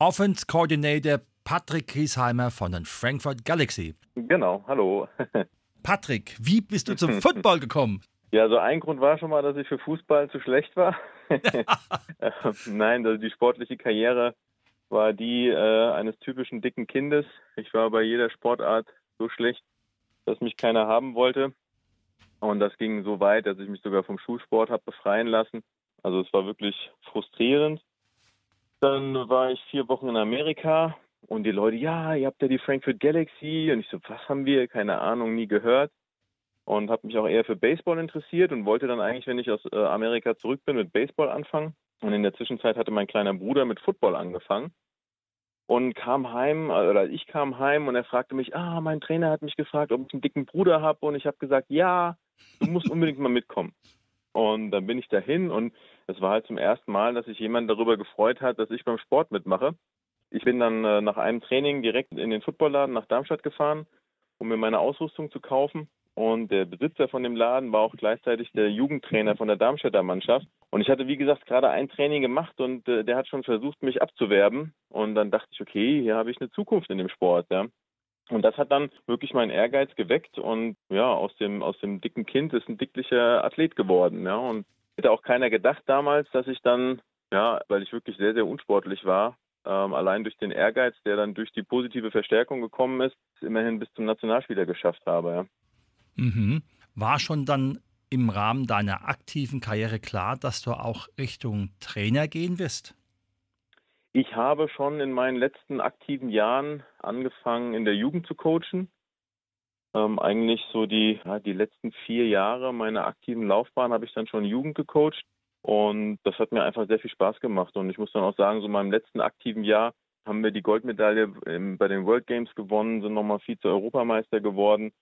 Offense Coordinator Patrick Griesheimer von den Frankfurt Galaxy. Genau, hallo. Patrick, wie bist du zum Football gekommen? Ja, also ein Grund war schon mal, dass ich für Fußball zu schlecht war. Nein, also die sportliche Karriere war die äh, eines typischen dicken Kindes. Ich war bei jeder Sportart so schlecht, dass mich keiner haben wollte. Und das ging so weit, dass ich mich sogar vom Schulsport habe befreien lassen. Also es war wirklich frustrierend. Dann war ich vier Wochen in Amerika und die Leute, ja, ihr habt ja die Frankfurt Galaxy. Und ich so, was haben wir? Keine Ahnung, nie gehört. Und habe mich auch eher für Baseball interessiert und wollte dann eigentlich, wenn ich aus äh, Amerika zurück bin, mit Baseball anfangen. Und in der Zwischenzeit hatte mein kleiner Bruder mit Football angefangen und kam heim, oder ich kam heim und er fragte mich, ah, mein Trainer hat mich gefragt, ob ich einen dicken Bruder habe und ich habe gesagt, ja du musst unbedingt mal mitkommen. Und dann bin ich dahin und es war halt zum ersten Mal, dass sich jemand darüber gefreut hat, dass ich beim Sport mitmache. Ich bin dann äh, nach einem Training direkt in den Footballladen nach Darmstadt gefahren, um mir meine Ausrüstung zu kaufen. Und der Besitzer von dem Laden war auch gleichzeitig der Jugendtrainer von der Darmstädter Mannschaft. Und ich hatte, wie gesagt, gerade ein Training gemacht und äh, der hat schon versucht, mich abzuwerben. Und dann dachte ich, okay, hier habe ich eine Zukunft in dem Sport. Ja. Und das hat dann wirklich meinen Ehrgeiz geweckt und ja, aus dem, aus dem dicken Kind ist ein dicklicher Athlet geworden. Ja, und hätte auch keiner gedacht damals, dass ich dann, ja, weil ich wirklich sehr, sehr unsportlich war, ähm, allein durch den Ehrgeiz, der dann durch die positive Verstärkung gekommen ist, immerhin bis zum Nationalspieler geschafft habe. Ja. Mhm. War schon dann im Rahmen deiner aktiven Karriere klar, dass du auch Richtung Trainer gehen wirst? Ich habe schon in meinen letzten aktiven Jahren angefangen, in der Jugend zu coachen. Ähm, eigentlich so die, ja, die letzten vier Jahre meiner aktiven Laufbahn habe ich dann schon Jugend gecoacht. Und das hat mir einfach sehr viel Spaß gemacht. Und ich muss dann auch sagen, so in meinem letzten aktiven Jahr haben wir die Goldmedaille bei den World Games gewonnen, sind nochmal Vize-Europameister geworden.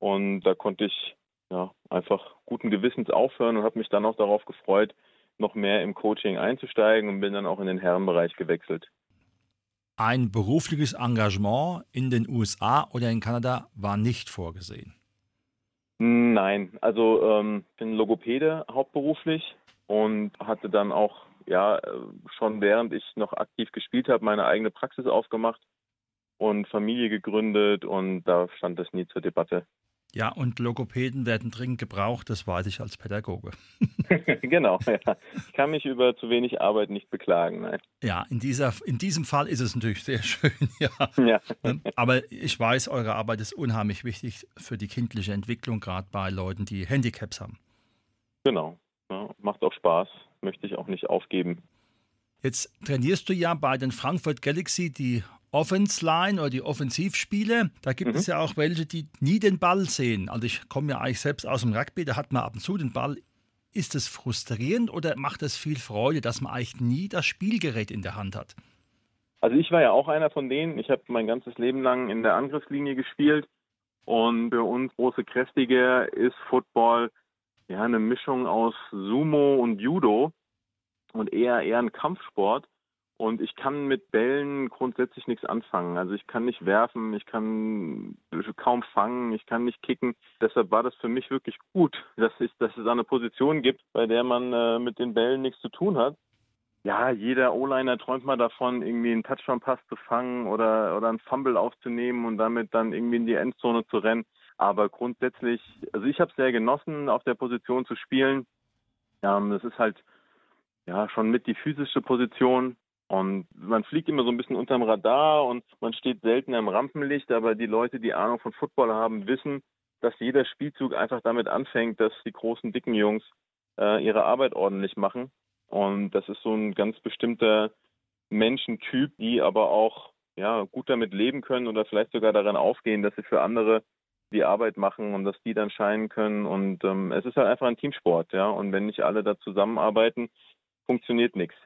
Und da konnte ich ja, einfach guten Gewissens aufhören und habe mich dann auch darauf gefreut, noch mehr im Coaching einzusteigen und bin dann auch in den Herrenbereich gewechselt. Ein berufliches Engagement in den USA oder in Kanada war nicht vorgesehen. Nein, also ähm, bin Logopäde hauptberuflich und hatte dann auch ja schon während ich noch aktiv gespielt habe meine eigene Praxis aufgemacht und Familie gegründet und da stand das nie zur Debatte. Ja, und Logopäden werden dringend gebraucht, das weiß ich als Pädagoge. genau, ja. Ich kann mich über zu wenig Arbeit nicht beklagen. Nein. Ja, in, dieser, in diesem Fall ist es natürlich sehr schön, ja. ja. Ne? Aber ich weiß, eure Arbeit ist unheimlich wichtig für die kindliche Entwicklung, gerade bei Leuten, die Handicaps haben. Genau, ja, macht auch Spaß, möchte ich auch nicht aufgeben. Jetzt trainierst du ja bei den Frankfurt Galaxy die Offense Line oder die Offensivspiele, da gibt mhm. es ja auch welche, die nie den Ball sehen. Also ich komme ja eigentlich selbst aus dem Rugby, da hat man ab und zu den Ball. Ist es frustrierend oder macht es viel Freude, dass man eigentlich nie das Spielgerät in der Hand hat? Also ich war ja auch einer von denen. Ich habe mein ganzes Leben lang in der Angriffslinie gespielt und für uns große Kräftige ist Football ja eine Mischung aus Sumo und Judo und eher eher ein Kampfsport. Und ich kann mit Bällen grundsätzlich nichts anfangen. Also ich kann nicht werfen, ich kann kaum fangen, ich kann nicht kicken. Deshalb war das für mich wirklich gut, dass, ich, dass es eine Position gibt, bei der man äh, mit den Bällen nichts zu tun hat. Ja, jeder O-Liner träumt mal davon, irgendwie einen Touchdown-Pass zu fangen oder, oder einen Fumble aufzunehmen und damit dann irgendwie in die Endzone zu rennen. Aber grundsätzlich, also ich habe es sehr genossen, auf der Position zu spielen. Ähm, das ist halt ja schon mit die physische Position und man fliegt immer so ein bisschen unterm Radar und man steht selten im Rampenlicht, aber die Leute, die Ahnung von Football haben, wissen, dass jeder Spielzug einfach damit anfängt, dass die großen, dicken Jungs äh, ihre Arbeit ordentlich machen. Und das ist so ein ganz bestimmter Menschentyp, die aber auch ja, gut damit leben können oder vielleicht sogar daran aufgehen, dass sie für andere die Arbeit machen und dass die dann scheinen können. Und ähm, es ist halt einfach ein Teamsport, ja. Und wenn nicht alle da zusammenarbeiten, funktioniert nichts.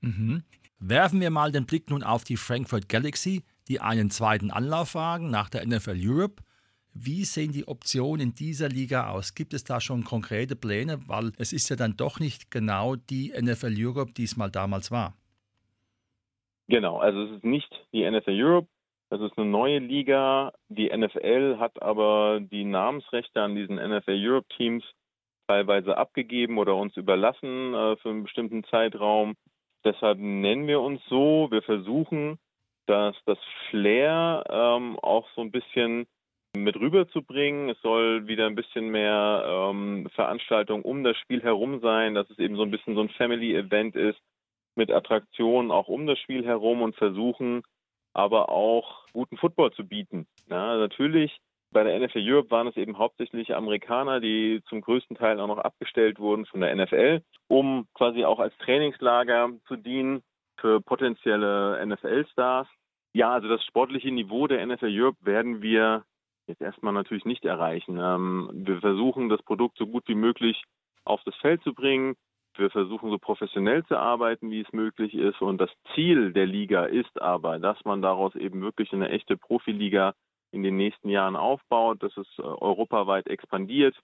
Mhm. Werfen wir mal den Blick nun auf die Frankfurt Galaxy, die einen zweiten Anlaufwagen nach der NFL Europe. Wie sehen die Optionen in dieser Liga aus? Gibt es da schon konkrete Pläne? Weil es ist ja dann doch nicht genau die NFL Europe, die es mal damals war. Genau, also es ist nicht die NFL Europe, es ist eine neue Liga. Die NFL hat aber die Namensrechte an diesen NFL Europe Teams teilweise abgegeben oder uns überlassen äh, für einen bestimmten Zeitraum. Deshalb nennen wir uns so. Wir versuchen, dass das Flair ähm, auch so ein bisschen mit rüberzubringen. Es soll wieder ein bisschen mehr ähm, Veranstaltung um das Spiel herum sein, dass es eben so ein bisschen so ein Family-Event ist mit Attraktionen auch um das Spiel herum und versuchen aber auch guten Football zu bieten. Ja, natürlich bei der NFL Europe waren es eben hauptsächlich Amerikaner, die zum größten Teil auch noch abgestellt wurden von der NFL, um quasi auch als Trainingslager zu dienen für potenzielle NFL-Stars. Ja, also das sportliche Niveau der NFL Europe werden wir jetzt erstmal natürlich nicht erreichen. Ähm, wir versuchen, das Produkt so gut wie möglich auf das Feld zu bringen. Wir versuchen so professionell zu arbeiten, wie es möglich ist. Und das Ziel der Liga ist aber, dass man daraus eben wirklich eine echte Profiliga in den nächsten Jahren aufbaut, dass es äh, europaweit expandiert.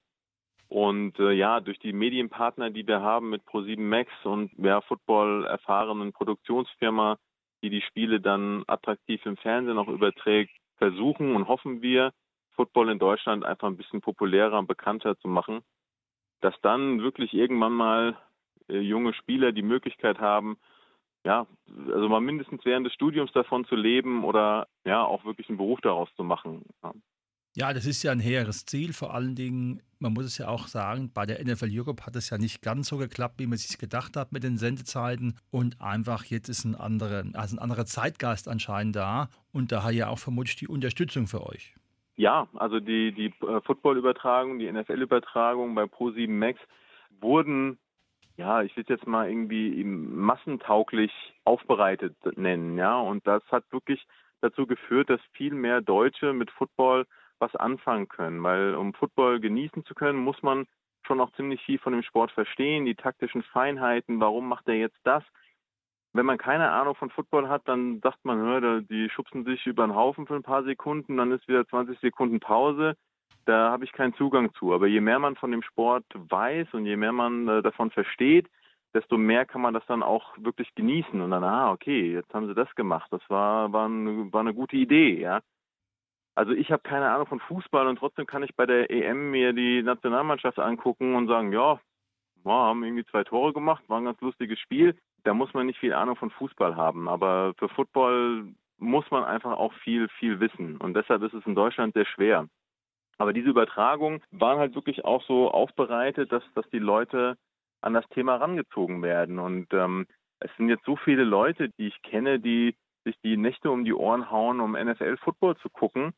Und äh, ja, durch die Medienpartner, die wir haben mit Pro7 Max und ja, Football erfahrenen Produktionsfirma, die die Spiele dann attraktiv im Fernsehen auch überträgt, versuchen und hoffen wir, Football in Deutschland einfach ein bisschen populärer und bekannter zu machen, dass dann wirklich irgendwann mal äh, junge Spieler die Möglichkeit haben, ja, also mal mindestens während des Studiums davon zu leben oder ja, auch wirklich einen Beruf daraus zu machen. Ja. Ja, das ist ja ein hehres Ziel. Vor allen Dingen, man muss es ja auch sagen, bei der NFL Europe hat es ja nicht ganz so geklappt, wie man sich gedacht hat mit den Sendezeiten. Und einfach jetzt ist ein anderer, also ein anderer Zeitgeist anscheinend da. Und daher ja auch vermutlich die Unterstützung für euch. Ja, also die, die äh, Football-Übertragung, die NFL-Übertragung bei Pro7 Max wurden ja, ich will es jetzt mal irgendwie massentauglich aufbereitet nennen, ja. Und das hat wirklich dazu geführt, dass viel mehr Deutsche mit Football was anfangen können, weil um Football genießen zu können, muss man schon auch ziemlich viel von dem Sport verstehen, die taktischen Feinheiten, warum macht er jetzt das? Wenn man keine Ahnung von Football hat, dann sagt man, hör, die schubsen sich über den Haufen für ein paar Sekunden, dann ist wieder 20 Sekunden Pause da habe ich keinen Zugang zu. Aber je mehr man von dem Sport weiß und je mehr man äh, davon versteht, desto mehr kann man das dann auch wirklich genießen und dann, ah, okay, jetzt haben sie das gemacht. Das war, war, eine, war eine gute Idee, ja. Also ich habe keine Ahnung von Fußball und trotzdem kann ich bei der EM mir die Nationalmannschaft angucken und sagen, ja, wir haben irgendwie zwei Tore gemacht, war ein ganz lustiges Spiel. Da muss man nicht viel Ahnung von Fußball haben, aber für Football muss man einfach auch viel, viel wissen. Und deshalb ist es in Deutschland sehr schwer. Aber diese Übertragungen waren halt wirklich auch so aufbereitet, dass, dass die Leute an das Thema rangezogen werden. Und ähm, es sind jetzt so viele Leute, die ich kenne, die sich die Nächte um die Ohren hauen, um NFL-Football zu gucken.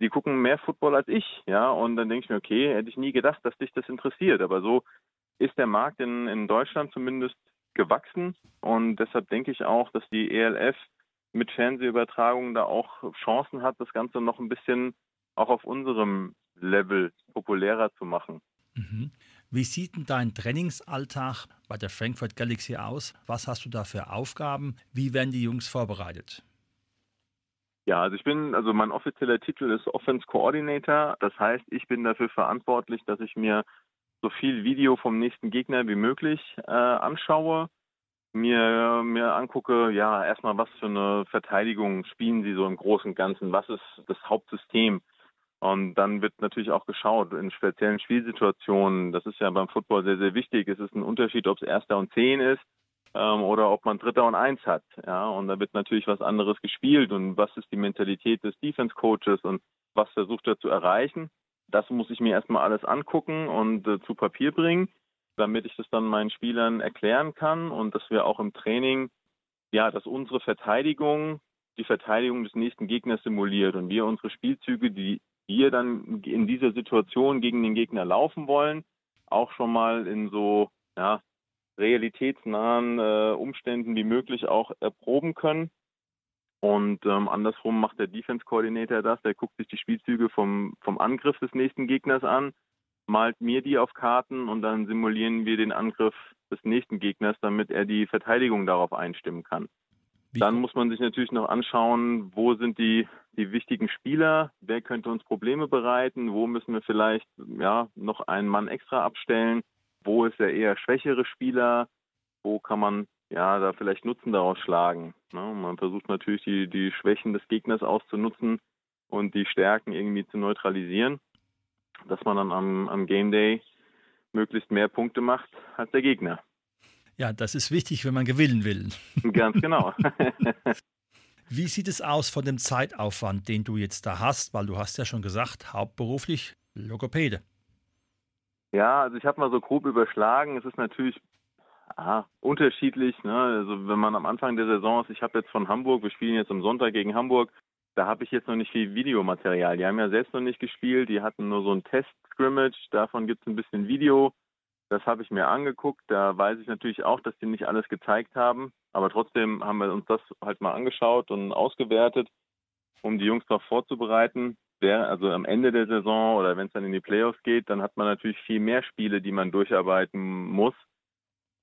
Die gucken mehr Football als ich, ja. Und dann denke ich mir, okay, hätte ich nie gedacht, dass dich das interessiert. Aber so ist der Markt in, in Deutschland zumindest gewachsen. Und deshalb denke ich auch, dass die ELF mit Fernsehübertragungen da auch Chancen hat, das Ganze noch ein bisschen auch auf unserem Level populärer zu machen. Mhm. Wie sieht denn dein Trainingsalltag bei der Frankfurt Galaxy aus? Was hast du da für Aufgaben? Wie werden die Jungs vorbereitet? Ja, also ich bin, also mein offizieller Titel ist Offense Coordinator. Das heißt, ich bin dafür verantwortlich, dass ich mir so viel Video vom nächsten Gegner wie möglich äh, anschaue, mir, mir angucke, ja, erstmal, was für eine Verteidigung spielen sie so im Großen und Ganzen, was ist das Hauptsystem, und dann wird natürlich auch geschaut in speziellen Spielsituationen. Das ist ja beim Football sehr, sehr wichtig. Es ist ein Unterschied, ob es Erster und Zehn ist ähm, oder ob man Dritter und Eins hat. Ja, und da wird natürlich was anderes gespielt. Und was ist die Mentalität des Defense Coaches und was versucht er zu erreichen? Das muss ich mir erstmal alles angucken und äh, zu Papier bringen, damit ich das dann meinen Spielern erklären kann und dass wir auch im Training, ja, dass unsere Verteidigung die Verteidigung des nächsten Gegners simuliert und wir unsere Spielzüge, die wir dann in dieser Situation gegen den Gegner laufen wollen, auch schon mal in so ja, realitätsnahen äh, Umständen wie möglich auch erproben können. Und ähm, andersrum macht der Defense Coordinator das, der guckt sich die Spielzüge vom, vom Angriff des nächsten Gegners an, malt mir die auf Karten und dann simulieren wir den Angriff des nächsten Gegners, damit er die Verteidigung darauf einstimmen kann. Wie Dann muss man sich natürlich noch anschauen, wo sind die, die wichtigen Spieler, wer könnte uns Probleme bereiten, wo müssen wir vielleicht ja, noch einen Mann extra abstellen, wo ist der eher schwächere Spieler, wo kann man ja da vielleicht Nutzen daraus schlagen. Ne? Man versucht natürlich die, die Schwächen des Gegners auszunutzen und die Stärken irgendwie zu neutralisieren, dass man dann am, am Game Day möglichst mehr Punkte macht als der Gegner. Ja, das ist wichtig, wenn man gewinnen will. Ganz genau. Wie sieht es aus von dem Zeitaufwand, den du jetzt da hast? Weil du hast ja schon gesagt, hauptberuflich Logopäde. Ja, also ich habe mal so grob überschlagen. Es ist natürlich ah, unterschiedlich. Ne? Also wenn man am Anfang der Saison ist, ich habe jetzt von Hamburg, wir spielen jetzt am Sonntag gegen Hamburg, da habe ich jetzt noch nicht viel Videomaterial. Die haben ja selbst noch nicht gespielt, die hatten nur so ein Test-Scrimmage, davon gibt es ein bisschen Video. Das habe ich mir angeguckt. Da weiß ich natürlich auch, dass die nicht alles gezeigt haben. Aber trotzdem haben wir uns das halt mal angeschaut und ausgewertet, um die Jungs darauf vorzubereiten. Also am Ende der Saison oder wenn es dann in die Playoffs geht, dann hat man natürlich viel mehr Spiele, die man durcharbeiten muss.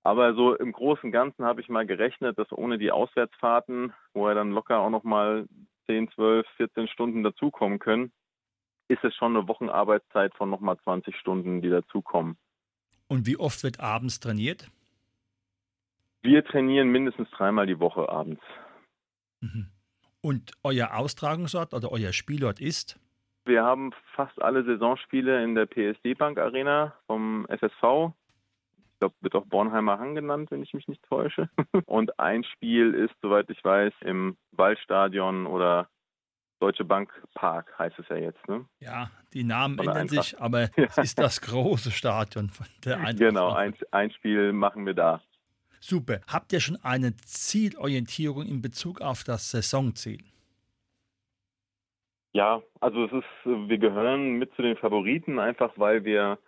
Aber so im Großen und Ganzen habe ich mal gerechnet, dass ohne die Auswärtsfahrten, wo er dann locker auch nochmal 10, 12, 14 Stunden dazukommen können, ist es schon eine Wochenarbeitszeit von nochmal 20 Stunden, die dazukommen. Und wie oft wird abends trainiert? Wir trainieren mindestens dreimal die Woche abends. Mhm. Und euer Austragungsort oder euer Spielort ist? Wir haben fast alle Saisonspiele in der PSD Bank Arena vom SSV. Ich glaube, wird auch Bornheimer Hang genannt, wenn ich mich nicht täusche. Und ein Spiel ist, soweit ich weiß, im Waldstadion oder Deutsche Bank Park heißt es ja jetzt. Ne? Ja, die Namen ändern sich, aber es ist das große Stadion von der Eintracht. Genau, ein, ein Spiel machen wir da. Super. Habt ihr schon eine Zielorientierung in Bezug auf das Saisonziel? Ja, also es ist, wir gehören mit zu den Favoriten, einfach weil wir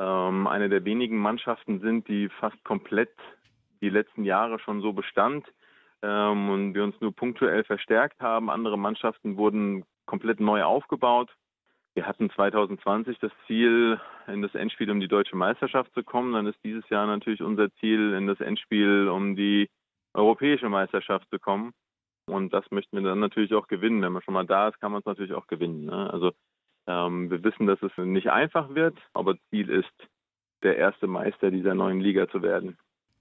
ähm, eine der wenigen Mannschaften sind, die fast komplett die letzten Jahre schon so bestand ähm, und wir uns nur punktuell verstärkt haben. Andere Mannschaften wurden komplett neu aufgebaut. Wir hatten 2020 das Ziel, in das Endspiel um die deutsche Meisterschaft zu kommen. Dann ist dieses Jahr natürlich unser Ziel, in das Endspiel um die europäische Meisterschaft zu kommen. Und das möchten wir dann natürlich auch gewinnen. Wenn man schon mal da ist, kann man es natürlich auch gewinnen. Ne? Also ähm, wir wissen, dass es nicht einfach wird, aber Ziel ist, der erste Meister dieser neuen Liga zu werden.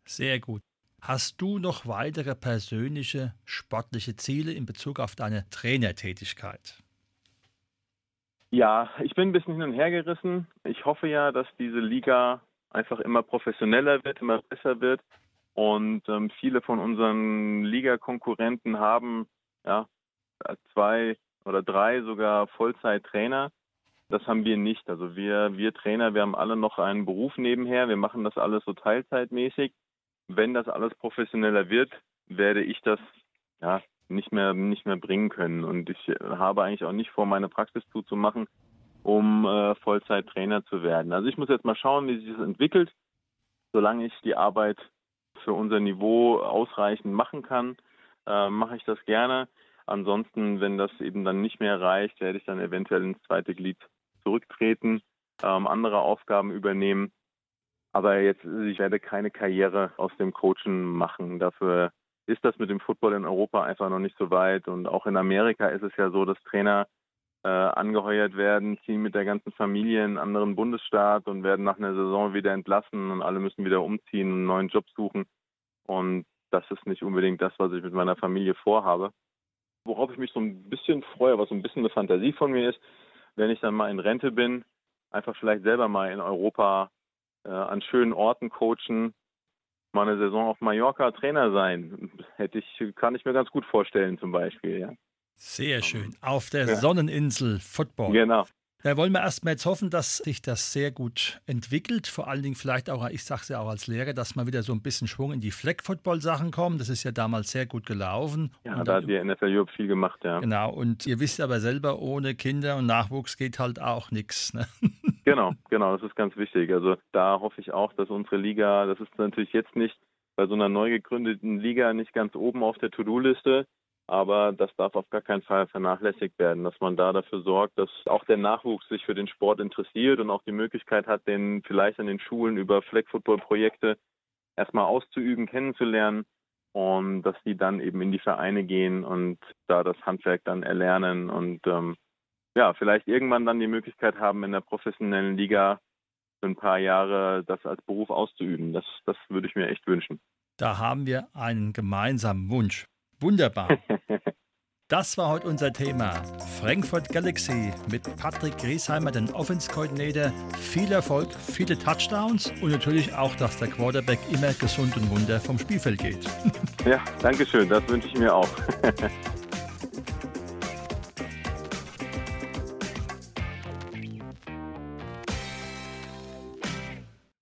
Sehr gut. Hast du noch weitere persönliche sportliche Ziele in Bezug auf deine Trainertätigkeit? Ja, ich bin ein bisschen hin und her gerissen. Ich hoffe ja, dass diese Liga einfach immer professioneller wird, immer besser wird. Und ähm, viele von unseren Ligakonkurrenten haben ja, zwei oder drei sogar Vollzeit-Trainer. Das haben wir nicht. Also wir, wir Trainer, wir haben alle noch einen Beruf nebenher. Wir machen das alles so teilzeitmäßig wenn das alles professioneller wird, werde ich das ja nicht mehr nicht mehr bringen können. Und ich habe eigentlich auch nicht vor, meine Praxis zuzumachen, um äh, Vollzeit-Trainer zu werden. Also ich muss jetzt mal schauen, wie sich das entwickelt. Solange ich die Arbeit für unser Niveau ausreichend machen kann, äh, mache ich das gerne. Ansonsten, wenn das eben dann nicht mehr reicht, werde ich dann eventuell ins zweite Glied zurücktreten, ähm, andere Aufgaben übernehmen. Aber jetzt, ich werde keine Karriere aus dem Coachen machen. Dafür ist das mit dem Football in Europa einfach noch nicht so weit. Und auch in Amerika ist es ja so, dass Trainer äh, angeheuert werden, ziehen mit der ganzen Familie in einen anderen Bundesstaat und werden nach einer Saison wieder entlassen und alle müssen wieder umziehen, einen neuen Job suchen. Und das ist nicht unbedingt das, was ich mit meiner Familie vorhabe. Worauf ich mich so ein bisschen freue, was so ein bisschen eine Fantasie von mir ist, wenn ich dann mal in Rente bin, einfach vielleicht selber mal in Europa äh, an schönen Orten coachen, mal eine Saison auf Mallorca Trainer sein. Hätte ich, kann ich mir ganz gut vorstellen, zum Beispiel, ja. Sehr schön. Auf der ja. Sonneninsel Football. Genau. Da wollen wir erstmal jetzt hoffen, dass sich das sehr gut entwickelt. Vor allen Dingen vielleicht auch, ich sage es ja auch als Lehrer, dass mal wieder so ein bisschen Schwung in die Flag-Football-Sachen kommen. Das ist ja damals sehr gut gelaufen. Ja, und da hat die NFL Europe viel gemacht, ja. Genau, und ihr wisst aber selber, ohne Kinder und Nachwuchs geht halt auch nichts. Ne? Genau, genau, das ist ganz wichtig. Also da hoffe ich auch, dass unsere Liga, das ist natürlich jetzt nicht bei so einer neu gegründeten Liga nicht ganz oben auf der To-Do-Liste, aber das darf auf gar keinen Fall vernachlässigt werden, dass man da dafür sorgt, dass auch der Nachwuchs sich für den Sport interessiert und auch die Möglichkeit hat, den vielleicht an den Schulen über Flag Football Projekte erstmal auszuüben, kennenzulernen und dass sie dann eben in die Vereine gehen und da das Handwerk dann erlernen und ähm, ja, vielleicht irgendwann dann die Möglichkeit haben, in der professionellen Liga für ein paar Jahre das als Beruf auszuüben. Das, das würde ich mir echt wünschen. Da haben wir einen gemeinsamen Wunsch. Wunderbar. Das war heute unser Thema. Frankfurt Galaxy mit Patrick Griesheimer, den Offense Coordinator. Viel Erfolg, viele Touchdowns und natürlich auch, dass der Quarterback immer gesund und munter vom Spielfeld geht. Ja, danke schön. Das wünsche ich mir auch.